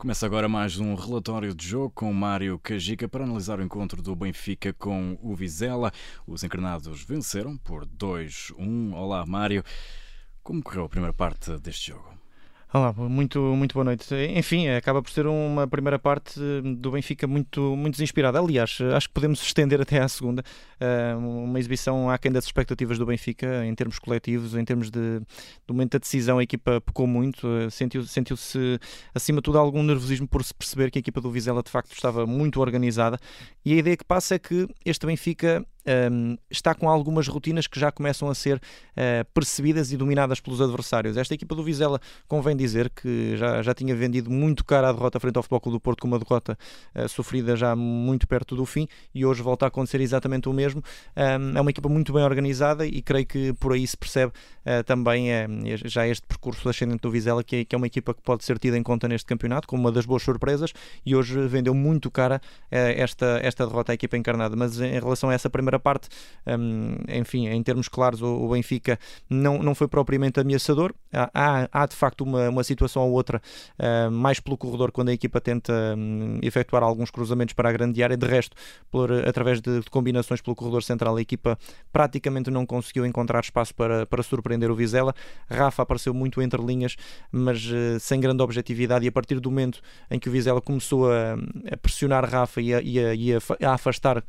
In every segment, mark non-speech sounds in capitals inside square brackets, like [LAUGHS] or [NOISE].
Começa agora mais um relatório de jogo com Mário Cajica para analisar o encontro do Benfica com o Vizela. Os encarnados venceram por 2-1. Olá, Mário. Como correu a primeira parte deste jogo? Olá, muito, muito boa noite. Enfim, acaba por ser uma primeira parte do Benfica muito, muito desinspirada. Aliás, acho que podemos estender até à segunda. Ah, uma exibição aquém das expectativas do Benfica em termos coletivos, em termos de, do momento da decisão, a equipa pecou muito. Sentiu-se, sentiu acima de tudo, algum nervosismo por se perceber que a equipa do Vizela de facto estava muito organizada. E a ideia que passa é que este Benfica um, está com algumas rotinas que já começam a ser uh, percebidas e dominadas pelos adversários. Esta equipa do Vizela, convém dizer que já, já tinha vendido muito cara a derrota frente ao Futebol Clube do Porto, com uma derrota uh, sofrida já muito perto do fim, e hoje volta a acontecer exatamente o mesmo. Um, é uma equipa muito bem organizada e creio que por aí se percebe uh, também já este percurso ascendente do Vizela, que é, que é, uma equipa que pode ser tida em conta neste campeonato, como uma das boas surpresas, e hoje vendeu muito cara esta, esta derrota à equipa encarnada. Mas em relação a essa primeira primeira parte, um, enfim, em termos claros, o, o, Benfica não, não foi propriamente ameaçador. Há, há, de facto uma, uma situação ou outra uh, mais pelo corredor quando a equipa tenta um, efetuar alguns cruzamentos para a grande área. De resto, por, através de, de, combinações pelo corredor central, a equipa praticamente não conseguiu encontrar espaço para, para surpreender o Vizela. Rafa apareceu muito entre linhas, mas uh, sem grande objetividade. E a partir do momento em que o Vizela começou a, a pressionar Rafa e a, e a, e a afastar uh,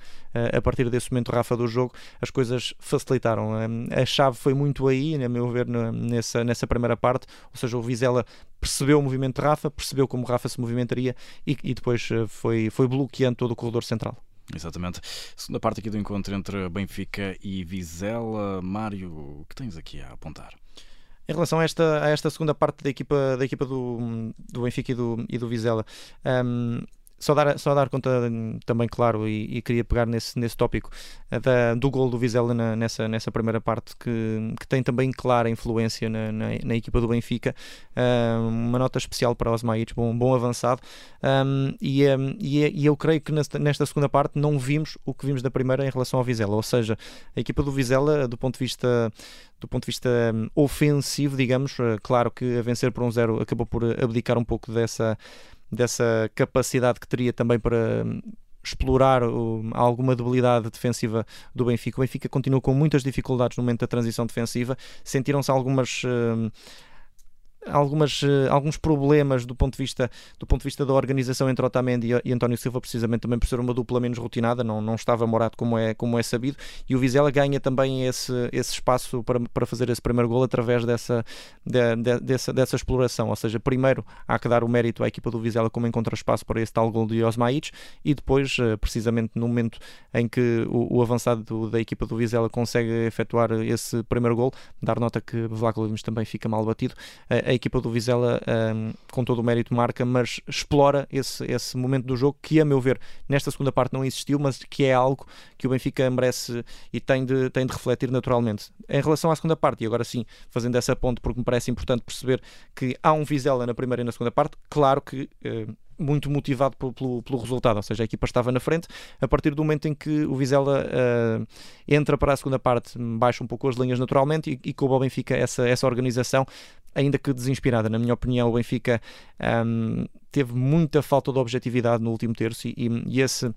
a partir desse momento Rafa do jogo, as coisas facilitaram. A chave foi muito aí, a meu ver, nessa, nessa primeira parte, ou seja, o Vizela percebeu o movimento de Rafa, percebeu como Rafa se movimentaria e, e depois eh, foi, foi bloqueando todo o corredor central. Exatamente. Segunda parte aqui do encontro entre Benfica e Vizela. Mário, o que tens aqui a apontar? Em relação a esta, a esta segunda parte da equipa, da equipa do, do Benfica e do, e do Vizela, um, só dar, só dar conta também, claro, e, e queria pegar nesse, nesse tópico eh, da, do gol do Vizela na, nessa, nessa primeira parte, que, que tem também clara influência na, na, na equipa do Benfica. Uh, uma nota especial para Osmaites, bom, bom avançado. Um, e, um, e, e, eu creio que nesta, nesta, segunda parte não vimos o que vimos da primeira em relação ao Vizela, ou seja, a equipa do Vizela, do ponto de vista do ponto de vista hum, ofensivo, digamos, eh, claro que a vencer por um zero acabou por abdicar um pouco dessa dessa capacidade que teria também para hum, explorar alguma debilidade defensiva do Benfica. O Benfica continua com muitas dificuldades no momento da transição defensiva. Sentiram-se algumas hum, algumas, eh, alguns problemas do ponto, de vista, do ponto de vista da organização entre Otamendi e, António Silva, precisamente também por ser uma dupla menos rotinada, não, não estava morado como é, como é sabido, e o Vizela ganha também esse, esse espaço para, para fazer esse primeiro gol através dessa, de, de, dessa, dessa exploração, ou seja, primeiro há que dar o mérito à equipa do Vizela como encontra espaço para esse tal gol de Osmaic, e depois, eh, precisamente no momento em que o, o avançado do, da equipa do Vizela consegue efetuar esse primeiro gol, dar nota que Vlaco também fica mal batido, a equipa do Vizela, um, com todo o mérito, marca, mas explora esse, esse momento do jogo que, a meu ver, nesta segunda parte não existiu, mas que é algo que o Benfica merece e tem de, tem de refletir naturalmente. Em relação à segunda parte, e agora sim, fazendo essa ponte, porque me parece importante perceber que há um Vizela na primeira e na segunda parte, claro que. Uh, muito motivado pelo, pelo, pelo, resultado, ou seja, a equipa estava na frente. A partir do momento em que o Vizela uh, entra para a segunda parte, baixa um pouco as linhas naturalmente e, e coube ao Benfica essa, essa organização, ainda que desinspirada. Na minha opinião, o Benfica um, teve muita falta de objetividade no último terço e, e esse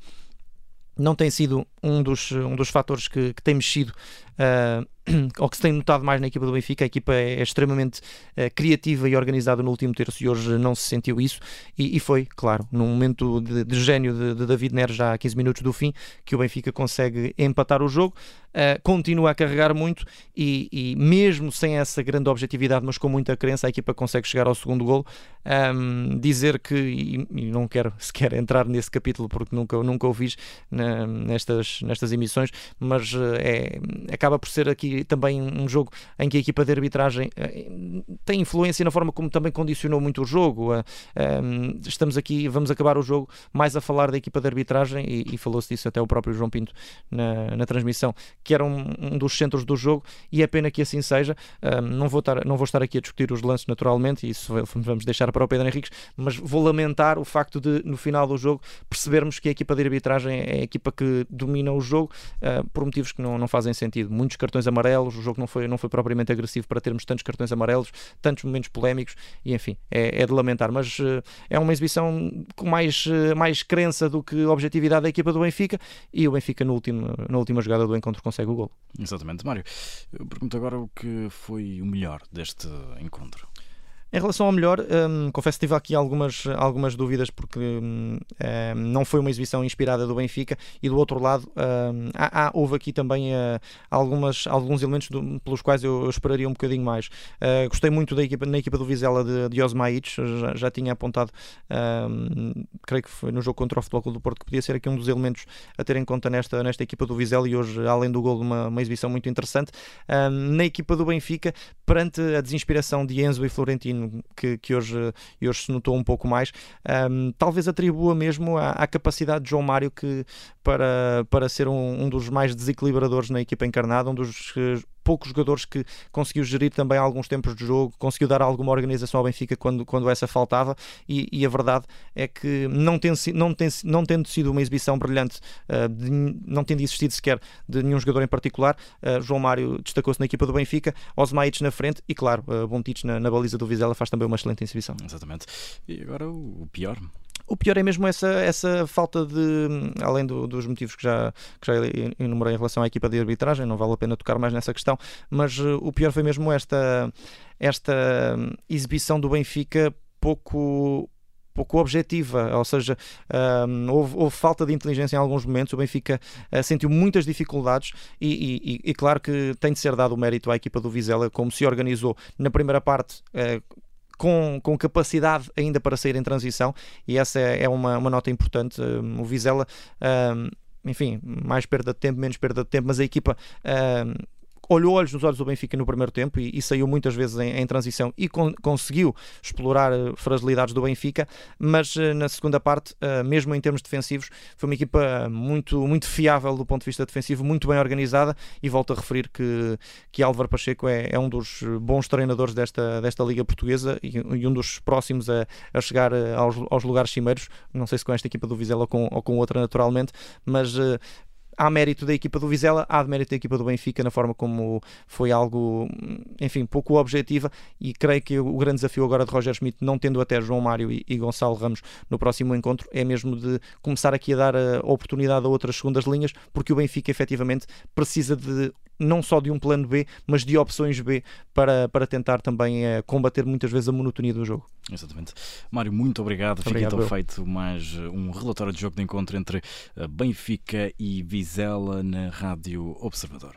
não tem sido um dos, um dos fatores que, que tem mexido uh, [CLEARS THROAT] ou que se tem notado mais na equipa do Benfica, a equipa é, é extremamente uh, criativa e organizada no último terço e hoje não se sentiu isso e, e foi, claro, num momento de, de gênio de, de, David Neres já a 15 minutos do fim, que o Benfica consegue empatar o jogo, uh, continua a carregar muito e, e, mesmo sem essa grande objetividade, mas com muita crença, a equipa consegue chegar ao segundo gol. Um, dizer que, e, e, não quero [LAUGHS] sequer entrar nesse capítulo porque nunca, nunca o fiz na, nestas, nestas emissões, mas uh, é, acaba por ser aqui também um jogo em que a equipa de arbitragem eh, tem influência na forma como também condicionou muito o jogo. Eh, ehm, estamos aqui, vamos acabar o jogo mais a falar da equipa de arbitragem e, e falou-se disso até o próprio João Pinto na, na transmissão, que era um, um, dos centros do jogo e é pena que assim seja. Ehm, não, vou estar, não vou estar aqui a discutir os lances naturalmente, isso vamos deixar para o Pedro Henriques, mas vou lamentar o facto de no final do jogo percebermos que a equipa de arbitragem é a equipa que domina o jogo uh, por motivos que não, não fazem sentido muitos cartões amarelos, o jogo não foi, não foi propriamente agressivo para termos tantos cartões amarelos, tantos momentos polémicos, e enfim, é, é de lamentar. Mas uh, é uma exibição com mais, uh, mais crença do que objetividade da equipa do Benfica, e o Benfica no último, na última jogada do encontro consegue o gol. Exatamente, Mário. Eu pergunto agora o que foi o melhor deste encontro. Em relação ao melhor, um, confesso que tive aqui algumas, algumas dúvidas porque um, hum, não foi uma exibição inspirada do Benfica e do outro lado há, há, houve aqui também uh, algumas, alguns elementos do, pelos quais eu, eu, esperaria um bocadinho mais. Uh, gostei muito da equipa, na equipa do Vizela de, de Osmaites, já, já tinha apontado, hum, creio que foi no jogo contra o Futebol Clube do Porto, que podia ser aqui um dos elementos a ter em conta nesta, nesta equipa do Vizela e hoje, além do gol, uma, uma exibição muito interessante. na equipa do Benfica, perante a desinspiração de Enzo e Florentino que, que hoje, hoje se notou um pouco mais, um, talvez atribua mesmo à, à, capacidade de João Mário que, para, para ser um, um, dos mais desequilibradores na equipa encarnada, um dos poucos jogadores que conseguiu gerir também alguns tempos de jogo, conseguiu dar alguma organização ao Benfica quando, quando essa faltava e, e a verdade é que não, tem, não, tem, não tendo sido uma exibição brilhante, uh, de, não tendo existido sequer de nenhum jogador em particular, uh, João Mário destacou-se na equipa do Benfica, Osmaites na frente e claro, uh, na, na baliza do Vizela faz também uma excelente exibição. Exatamente. E agora o pior? O pior é mesmo essa, essa falta de, além do, dos motivos que já, que já enumerei em relação à equipa de arbitragem, não vale a pena tocar mais nessa questão, mas uh, o pior foi mesmo esta, esta exibição do Benfica pouco pouco objetiva, ou seja, um, houve, houve, falta de inteligência em alguns momentos, o Benfica uh, sentiu muitas dificuldades e, e, e, claro que tem de ser dado o mérito à equipa do Vizela, como se organizou na primeira parte, uh, com, com capacidade ainda para sair em transição, e essa é, é uma, uma nota importante. Um, o Vizela, um, enfim, mais perda de tempo, menos perda de tempo, mas a equipa um, olhou olhos nos olhos do Benfica no primeiro tempo e, e saiu muitas vezes em, em transição e con conseguiu explorar uh, fragilidades do Benfica, mas uh, na segunda parte, uh, mesmo em termos defensivos, foi uma equipa muito, muito fiável do ponto de vista defensivo, muito bem organizada e volto a referir que, que Álvaro Pacheco é, é um dos bons treinadores desta, desta Liga Portuguesa e, e um dos próximos a, a chegar aos, aos lugares cimeiros, não sei se com esta equipa do Vizela ou com, ou com outra naturalmente, mas há mérito da equipa do Vizela, há de mérito da equipa do Benfica na forma como foi algo, enfim, pouco objetiva e creio que o grande desafio agora de Roger Schmidt, não tendo até João Mário e, e Gonçalo Ramos no próximo encontro, é mesmo de começar aqui a dar a oportunidade a outras segundas linhas, porque o Benfica efetivamente precisa de não só de um plano B, mas de opções B para, para tentar também é, combater muitas vezes a monotonia do jogo. Exatamente. Mário, muito obrigado. Fica então feito mais eh, um relatório de jogo de encontro entre eh, Benfica e Vizela na Rádio Observador.